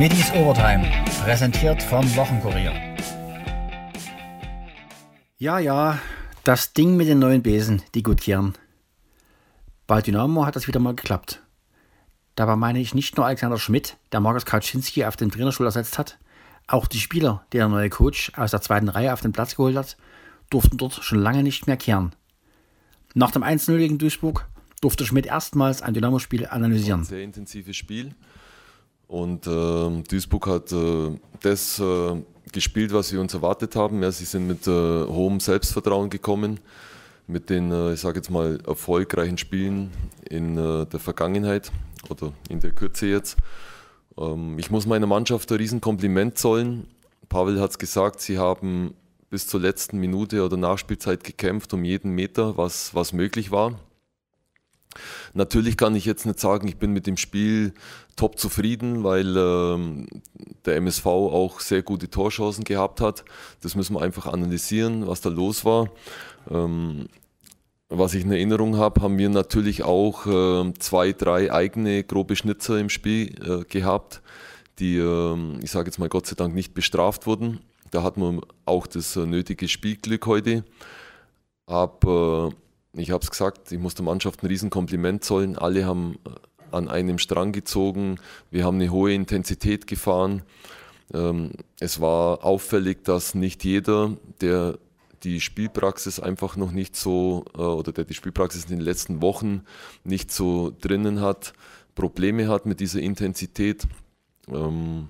Middies Overtime, präsentiert vom Wochenkurier. Ja, ja, das Ding mit den neuen Besen, die gut kehren. Bei Dynamo hat das wieder mal geklappt. Dabei meine ich nicht nur Alexander Schmidt, der Markus Kaczynski auf dem Trainerstuhl ersetzt hat, auch die Spieler, die der neue Coach aus der zweiten Reihe auf den Platz geholt hat, durften dort schon lange nicht mehr kehren. Nach dem 1-0 gegen Duisburg durfte Schmidt erstmals ein Dynamo-Spiel analysieren. Ein sehr intensives Spiel. Und äh, Duisburg hat äh, das äh, gespielt, was wir uns erwartet haben. Ja, sie sind mit äh, hohem Selbstvertrauen gekommen, mit den, äh, ich sage jetzt mal, erfolgreichen Spielen in äh, der Vergangenheit oder in der Kürze jetzt. Ähm, ich muss meiner Mannschaft ein Riesenkompliment zollen. Pavel hat es gesagt, sie haben bis zur letzten Minute oder Nachspielzeit gekämpft um jeden Meter, was, was möglich war. Natürlich kann ich jetzt nicht sagen, ich bin mit dem Spiel top zufrieden, weil ähm, der MSV auch sehr gute Torchancen gehabt hat. Das müssen wir einfach analysieren, was da los war. Ähm, was ich in Erinnerung habe, haben wir natürlich auch äh, zwei, drei eigene grobe Schnitzer im Spiel äh, gehabt, die, äh, ich sage jetzt mal Gott sei Dank, nicht bestraft wurden. Da hat man auch das äh, nötige Spielglück heute. Aber ich habe es gesagt, ich muss der Mannschaft ein Riesenkompliment zollen. Alle haben äh, an einem Strang gezogen. Wir haben eine hohe Intensität gefahren. Ähm, es war auffällig, dass nicht jeder, der die Spielpraxis einfach noch nicht so äh, oder der die Spielpraxis in den letzten Wochen nicht so drinnen hat, Probleme hat mit dieser Intensität. Ähm,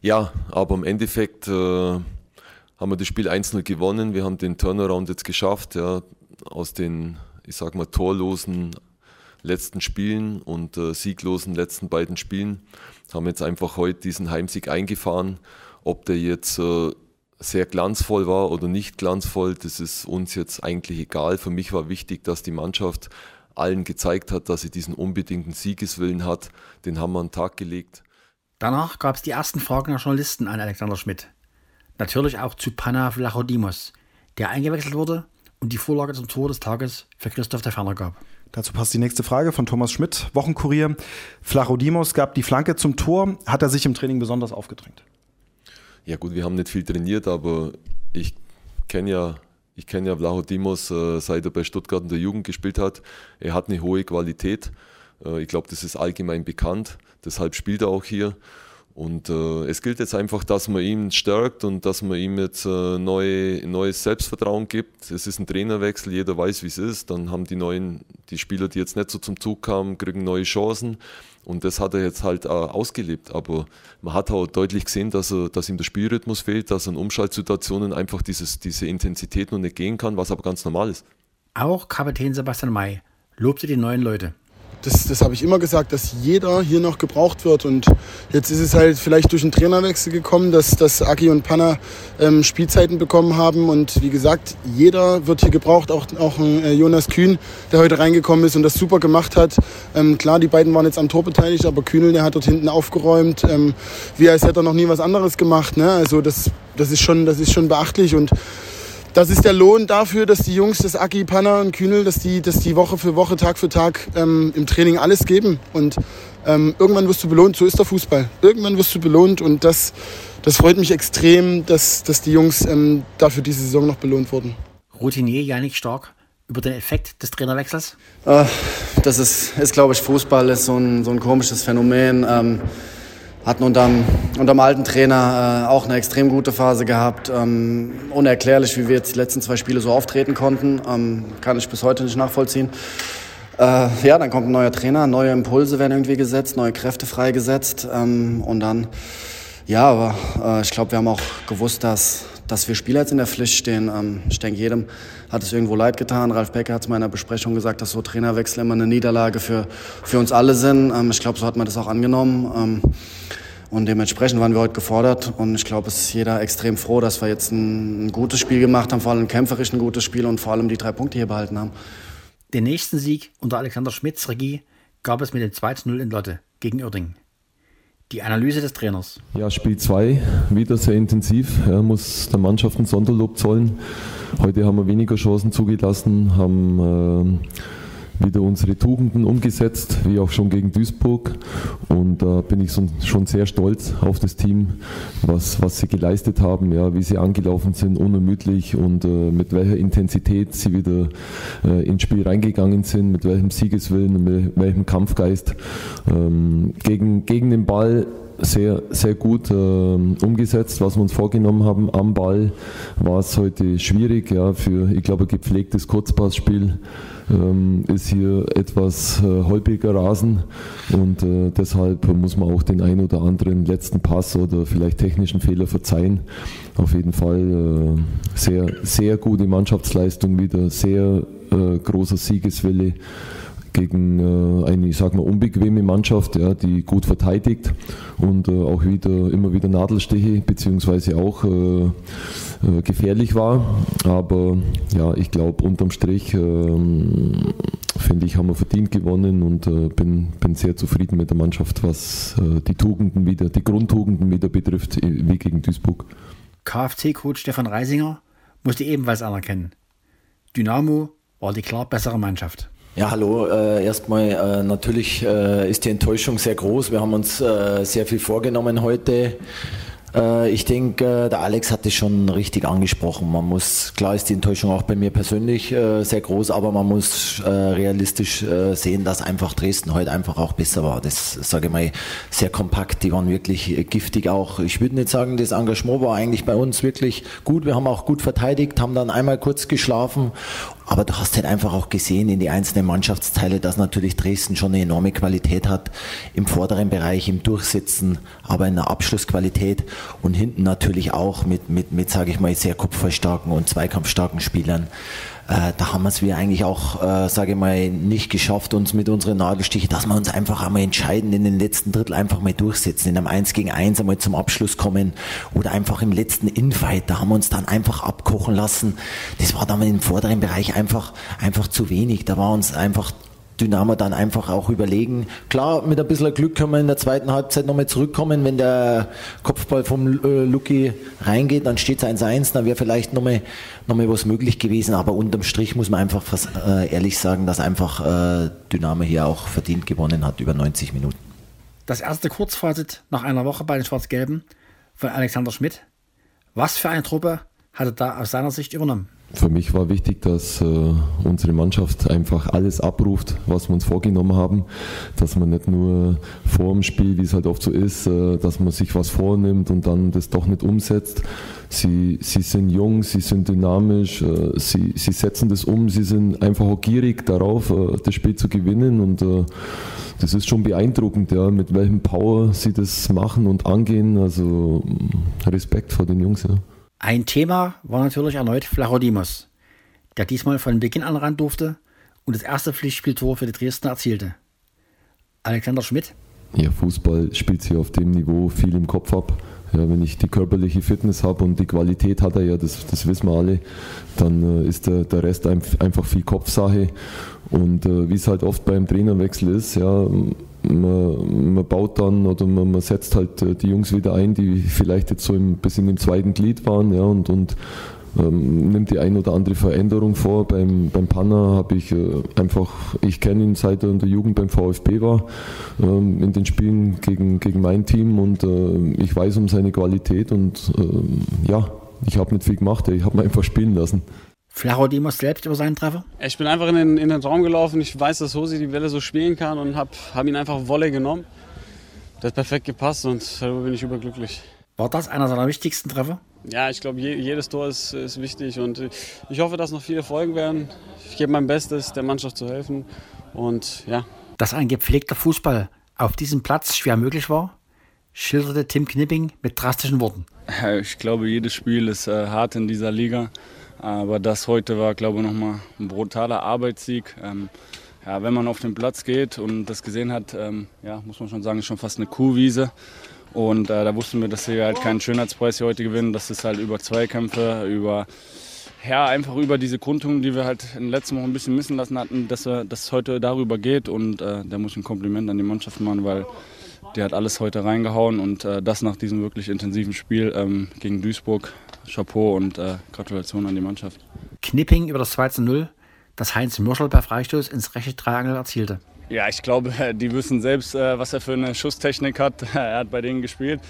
ja, aber im Endeffekt äh, haben wir das Spiel 1-0 gewonnen. Wir haben den Turnaround jetzt geschafft. Ja aus den, ich sag mal, torlosen letzten Spielen und äh, sieglosen letzten beiden Spielen haben jetzt einfach heute diesen Heimsieg eingefahren. Ob der jetzt äh, sehr glanzvoll war oder nicht glanzvoll, das ist uns jetzt eigentlich egal. Für mich war wichtig, dass die Mannschaft allen gezeigt hat, dass sie diesen unbedingten Siegeswillen hat. Den haben wir an den Tag gelegt. Danach gab es die ersten Fragen der Journalisten an Alexander Schmidt. Natürlich auch zu Panna Vlachodimos, der eingewechselt wurde und die Vorlage zum Tor des Tages für Christoph der Ferner gab. Dazu passt die nächste Frage von Thomas Schmidt, Wochenkurier. Flachodimos gab die Flanke zum Tor. Hat er sich im Training besonders aufgedrängt? Ja gut, wir haben nicht viel trainiert, aber ich kenne ja, ich kenne ja Vlachodimos, äh, seit er bei Stuttgart in der Jugend gespielt hat. Er hat eine hohe Qualität. Äh, ich glaube, das ist allgemein bekannt. Deshalb spielt er auch hier. Und äh, es gilt jetzt einfach, dass man ihn stärkt und dass man ihm jetzt äh, neue, neues Selbstvertrauen gibt. Es ist ein Trainerwechsel, jeder weiß, wie es ist. Dann haben die neuen, die Spieler, die jetzt nicht so zum Zug kamen, kriegen neue Chancen. Und das hat er jetzt halt äh, ausgelebt. Aber man hat auch deutlich gesehen, dass, er, dass ihm der Spielrhythmus fehlt, dass er in Umschaltsituationen einfach dieses, diese Intensität noch nicht gehen kann, was aber ganz normal ist. Auch Kapitän Sebastian May lobte die neuen Leute das, das habe ich immer gesagt, dass jeder hier noch gebraucht wird. Und jetzt ist es halt vielleicht durch einen Trainerwechsel gekommen, dass, dass Aki und Panna ähm, Spielzeiten bekommen haben. Und wie gesagt, jeder wird hier gebraucht. Auch, auch ein äh, Jonas Kühn, der heute reingekommen ist und das super gemacht hat. Ähm, klar, die beiden waren jetzt am Tor beteiligt, aber Kühnel, der hat dort hinten aufgeräumt. Ähm, wie als hätte er noch nie was anderes gemacht. Ne? Also das, das, ist schon, das ist schon beachtlich. Und das ist der Lohn dafür, dass die Jungs, das Aki, Panna und Kühnel, dass die, dass die Woche für Woche, Tag für Tag ähm, im Training alles geben. Und ähm, irgendwann wirst du belohnt, so ist der Fußball. Irgendwann wirst du belohnt und das, das freut mich extrem, dass, dass die Jungs ähm, dafür diese Saison noch belohnt wurden. Routinier Janik Stark über den Effekt des Trainerwechsels? Äh, das ist, ist glaube ich, Fußball ist so ein, so ein komisches Phänomen. Ähm, hatten unterm, unterm alten Trainer äh, auch eine extrem gute Phase gehabt. Ähm, unerklärlich, wie wir jetzt die letzten zwei Spiele so auftreten konnten, ähm, kann ich bis heute nicht nachvollziehen. Äh, ja, dann kommt ein neuer Trainer, neue Impulse werden irgendwie gesetzt, neue Kräfte freigesetzt ähm, und dann, ja, aber äh, ich glaube, wir haben auch gewusst, dass, dass wir Spieler jetzt in der Pflicht stehen. Ähm, ich denke, jedem hat es irgendwo leid getan. Ralf Becker hat es in meiner Besprechung gesagt, dass so Trainerwechsel immer eine Niederlage für, für uns alle sind. Ähm, ich glaube, so hat man das auch angenommen. Ähm, und dementsprechend waren wir heute gefordert. Und ich glaube, es ist jeder extrem froh, dass wir jetzt ein, ein gutes Spiel gemacht haben, vor allem kämpferisch ein gutes Spiel und vor allem die drei Punkte hier behalten haben. Den nächsten Sieg unter Alexander Schmidts Regie gab es mit dem 2-0 in Lotte gegen Uerdingen. Die Analyse des Trainers. Ja, Spiel 2 wieder sehr intensiv. Er muss der Mannschaft ein Sonderlob zollen. Heute haben wir weniger Chancen zugelassen, haben äh, wieder unsere Tugenden umgesetzt, wie auch schon gegen Duisburg. Und da bin ich schon sehr stolz auf das Team, was, was sie geleistet haben, ja, wie sie angelaufen sind, unermüdlich und äh, mit welcher Intensität sie wieder äh, ins Spiel reingegangen sind, mit welchem Siegeswillen, mit welchem Kampfgeist. Ähm, gegen, gegen den Ball sehr, sehr gut äh, umgesetzt, was wir uns vorgenommen haben. Am Ball war es heute schwierig, ja, für, ich glaube, ein gepflegtes Kurzpassspiel ähm, ist hier etwas äh, holpriger Rasen und äh, deshalb muss man auch den ein oder anderen letzten Pass oder vielleicht technischen Fehler verzeihen. Auf jeden Fall äh, sehr, sehr gute Mannschaftsleistung wieder, sehr äh, großer Siegeswille gegen äh, eine, ich sag mal, unbequeme Mannschaft, ja, die gut verteidigt und äh, auch wieder immer wieder Nadelstiche beziehungsweise auch äh, äh gefährlich war. Aber ja, ich glaube unterm Strich ähm, finde ich, haben wir verdient gewonnen und äh, bin, bin sehr zufrieden mit der Mannschaft, was äh, die Tugenden wieder, die Grundtugenden wieder betrifft, wie gegen Duisburg. KFC-Coach Stefan Reisinger musste ebenfalls anerkennen. Dynamo war die klar bessere Mannschaft. Ja, hallo. Äh, erstmal äh, natürlich äh, ist die Enttäuschung sehr groß. Wir haben uns äh, sehr viel vorgenommen heute. Äh, ich denke, äh, der Alex hat es schon richtig angesprochen. Man muss, klar ist die Enttäuschung auch bei mir persönlich sehr groß, aber man muss realistisch sehen, dass einfach Dresden heute einfach auch besser war. Das sage ich mal sehr kompakt. Die waren wirklich giftig auch. Ich würde nicht sagen, das Engagement war eigentlich bei uns wirklich gut. Wir haben auch gut verteidigt, haben dann einmal kurz geschlafen aber du hast halt einfach auch gesehen in die einzelnen Mannschaftsteile, dass natürlich Dresden schon eine enorme Qualität hat im vorderen Bereich, im Durchsetzen, aber in der Abschlussqualität und hinten natürlich auch mit, mit, mit sage ich mal, sehr kopfballstarken und zweikampfstarken Spielern. Äh, da haben wir es eigentlich auch, äh, sage ich mal, nicht geschafft, uns mit unseren Nadelstichen, dass wir uns einfach einmal entscheiden, in den letzten Drittel einfach mal durchsetzen, in einem 1 gegen 1 einmal zum Abschluss kommen oder einfach im letzten Infight, da haben wir uns dann einfach abkochen lassen. Das war dann im vorderen Bereich einfach, einfach zu wenig. Da war uns einfach Dynamo dann einfach auch überlegen. Klar, mit ein bisschen Glück können wir in der zweiten Halbzeit nochmal zurückkommen. Wenn der Kopfball vom äh, Lucky reingeht, dann steht es 1-1, dann wäre vielleicht nochmal noch mal was möglich gewesen. Aber unterm Strich muss man einfach äh, ehrlich sagen, dass einfach äh, Dynamo hier auch verdient gewonnen hat über 90 Minuten. Das erste Kurzfazit nach einer Woche bei den Schwarz-Gelben von Alexander Schmidt. Was für eine Truppe hat er da aus seiner Sicht übernommen? Für mich war wichtig, dass äh, unsere Mannschaft einfach alles abruft, was wir uns vorgenommen haben. Dass man nicht nur vor dem Spiel, wie es halt oft so ist, äh, dass man sich was vornimmt und dann das doch nicht umsetzt. Sie, sie sind jung, sie sind dynamisch, äh, sie, sie setzen das um, sie sind einfach auch gierig darauf, das Spiel zu gewinnen und das ist schon beeindruckend, ja, mit welchem Power sie das machen und angehen. Also Respekt vor den Jungs. Ja. Ein Thema war natürlich erneut Flachodimos, der diesmal von Beginn an ran durfte und das erste Pflichtspieltor für die Dresdner erzielte. Alexander Schmidt. Ja, Fußball spielt sich auf dem Niveau viel im Kopf ab. Ja, wenn ich die körperliche Fitness habe und die Qualität hat er ja, das, das wissen wir alle, dann äh, ist der, der Rest einfach viel Kopfsache. Und äh, wie es halt oft beim Trainerwechsel ist, ja, man, man, baut dann oder man, man, setzt halt äh, die Jungs wieder ein, die vielleicht jetzt so ein bisschen im zweiten Glied waren, ja, und, und ähm, nimmt die ein oder andere Veränderung vor. Beim, beim Panna habe ich äh, einfach, ich kenne ihn seit er in der Jugend beim VfB war, ähm, in den Spielen gegen, gegen mein Team und äh, ich weiß um seine Qualität und äh, ja, ich habe nicht viel gemacht, ich habe ihn einfach spielen lassen. Flachodimos selbst über seinen Treffer? Ich bin einfach in den, in den Raum gelaufen. Ich weiß, dass Hosi die Welle so spielen kann und habe hab ihn einfach Wolle genommen. Das hat perfekt gepasst und darüber bin ich überglücklich. War das einer seiner wichtigsten Treffer? Ja, ich glaube, je, jedes Tor ist, ist wichtig und ich hoffe, dass noch viele folgen werden. Ich gebe mein Bestes, der Mannschaft zu helfen und ja. Dass ein gepflegter Fußball auf diesem Platz schwer möglich war, schilderte Tim Knipping mit drastischen Worten. Ich glaube, jedes Spiel ist äh, hart in dieser Liga. Aber das heute war, glaube ich, nochmal ein brutaler Arbeitssieg. Ähm, ja, wenn man auf den Platz geht und das gesehen hat, ähm, ja, muss man schon sagen, ist schon fast eine Kuhwiese. Und äh, da wussten wir, dass wir halt keinen Schönheitspreis hier heute gewinnen. Das ist halt über Zweikämpfe, über ja, einfach über diese Grundtugend, die wir halt in den letzten Wochen ein bisschen missen lassen hatten, dass es heute darüber geht. Und äh, da muss ich ein Kompliment an die Mannschaft machen, weil die hat alles heute reingehauen und äh, das nach diesem wirklich intensiven Spiel ähm, gegen Duisburg. Chapeau und äh, Gratulation an die Mannschaft. Knipping über das 2 zu 0 das Heinz Mürschel per Freistoß ins rechte Dreiangel erzielte. Ja, ich glaube, die wissen selbst, äh, was er für eine Schusstechnik hat. Er hat bei denen gespielt.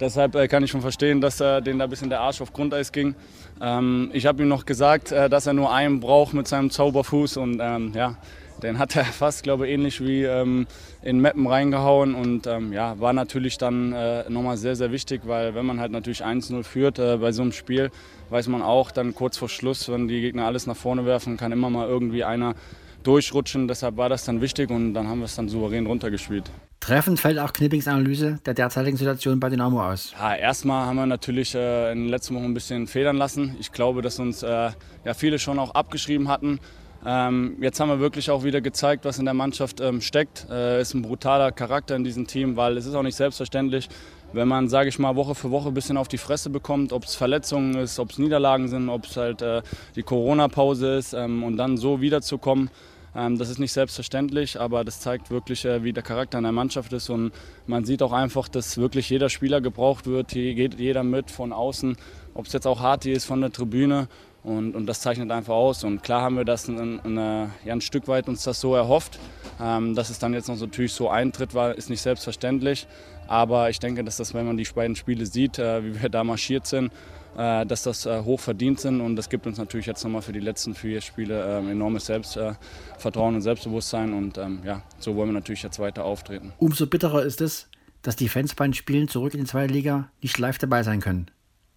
Deshalb äh, kann ich schon verstehen, dass er denen da ein bisschen der Arsch auf Grundeis ging. Ähm, ich habe ihm noch gesagt, äh, dass er nur einen braucht mit seinem Zauberfuß und ähm, ja, den hat er fast, glaube ich, ähnlich wie ähm, in Meppen reingehauen und ähm, ja, war natürlich dann äh, nochmal sehr, sehr wichtig, weil wenn man halt natürlich 1-0 führt äh, bei so einem Spiel, weiß man auch dann kurz vor Schluss, wenn die Gegner alles nach vorne werfen, kann immer mal irgendwie einer durchrutschen. Deshalb war das dann wichtig und dann haben wir es dann souverän runtergespielt. Treffend fällt auch Knippings Analyse der derzeitigen Situation bei Dynamo aus. Ja, erstmal haben wir natürlich äh, in den letzten Wochen ein bisschen federn lassen. Ich glaube, dass uns äh, ja, viele schon auch abgeschrieben hatten. Ähm, jetzt haben wir wirklich auch wieder gezeigt, was in der Mannschaft ähm, steckt. Äh, ist ein brutaler Charakter in diesem Team, weil es ist auch nicht selbstverständlich, wenn man, sage ich mal, Woche für Woche ein bisschen auf die Fresse bekommt, ob es Verletzungen ist, ob es Niederlagen sind, ob es halt äh, die Corona-Pause ist ähm, und dann so wiederzukommen. Ähm, das ist nicht selbstverständlich, aber das zeigt wirklich, äh, wie der Charakter in der Mannschaft ist und man sieht auch einfach, dass wirklich jeder Spieler gebraucht wird. Hier geht jeder mit von außen, ob es jetzt auch Harti ist von der Tribüne und, und das zeichnet einfach aus. Und klar haben wir das ein, ein, ja, ein Stück weit uns das so erhofft. Ähm, dass es dann jetzt noch so natürlich so eintritt, war, ist nicht selbstverständlich. Aber ich denke, dass das, wenn man die beiden Spiele sieht, äh, wie wir da marschiert sind, äh, dass das äh, hoch verdient sind. Und das gibt uns natürlich jetzt nochmal für die letzten vier Spiele äh, enormes Selbstvertrauen und Selbstbewusstsein. Und ähm, ja, so wollen wir natürlich jetzt weiter auftreten. Umso bitterer ist es, dass die Fans bei den Spielen zurück in die zweite Liga nicht live dabei sein können.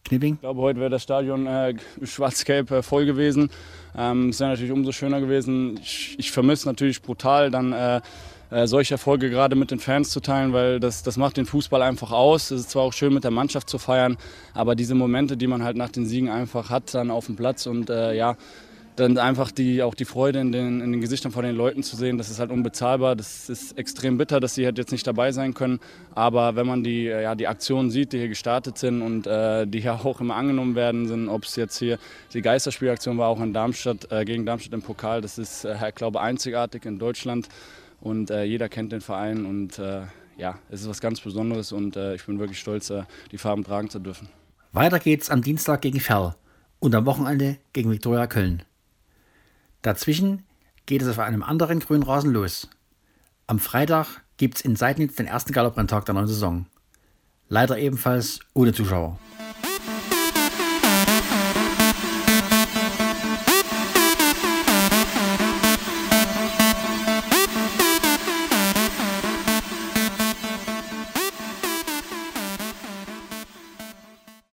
Knipping? Ich glaube, heute wäre das Stadion äh, schwarz-gelb äh, voll gewesen. Ähm, es wäre natürlich umso schöner gewesen. Ich, ich vermisse natürlich brutal dann äh, äh, solche Erfolge gerade mit den Fans zu teilen, weil das, das macht den Fußball einfach aus. Es ist zwar auch schön mit der Mannschaft zu feiern, aber diese Momente, die man halt nach den Siegen einfach hat, dann auf dem Platz und äh, ja, dann einfach die, auch die Freude in den, in den Gesichtern von den Leuten zu sehen, das ist halt unbezahlbar. Das ist extrem bitter, dass sie halt jetzt nicht dabei sein können. Aber wenn man die, ja, die Aktionen sieht, die hier gestartet sind und äh, die hier auch immer angenommen werden, sind, ob es jetzt hier die Geisterspielaktion war, auch in Darmstadt, äh, gegen Darmstadt im Pokal, das ist, äh, ich glaube, einzigartig in Deutschland. Und äh, jeder kennt den Verein und äh, ja, es ist was ganz Besonderes und äh, ich bin wirklich stolz, die Farben tragen zu dürfen. Weiter geht's am Dienstag gegen Ferl und am Wochenende gegen Viktoria Köln. Dazwischen geht es auf einem anderen grünen Rasen los. Am Freitag gibt es in Seidnitz den ersten Galoprenntag der neuen Saison. Leider ebenfalls ohne Zuschauer.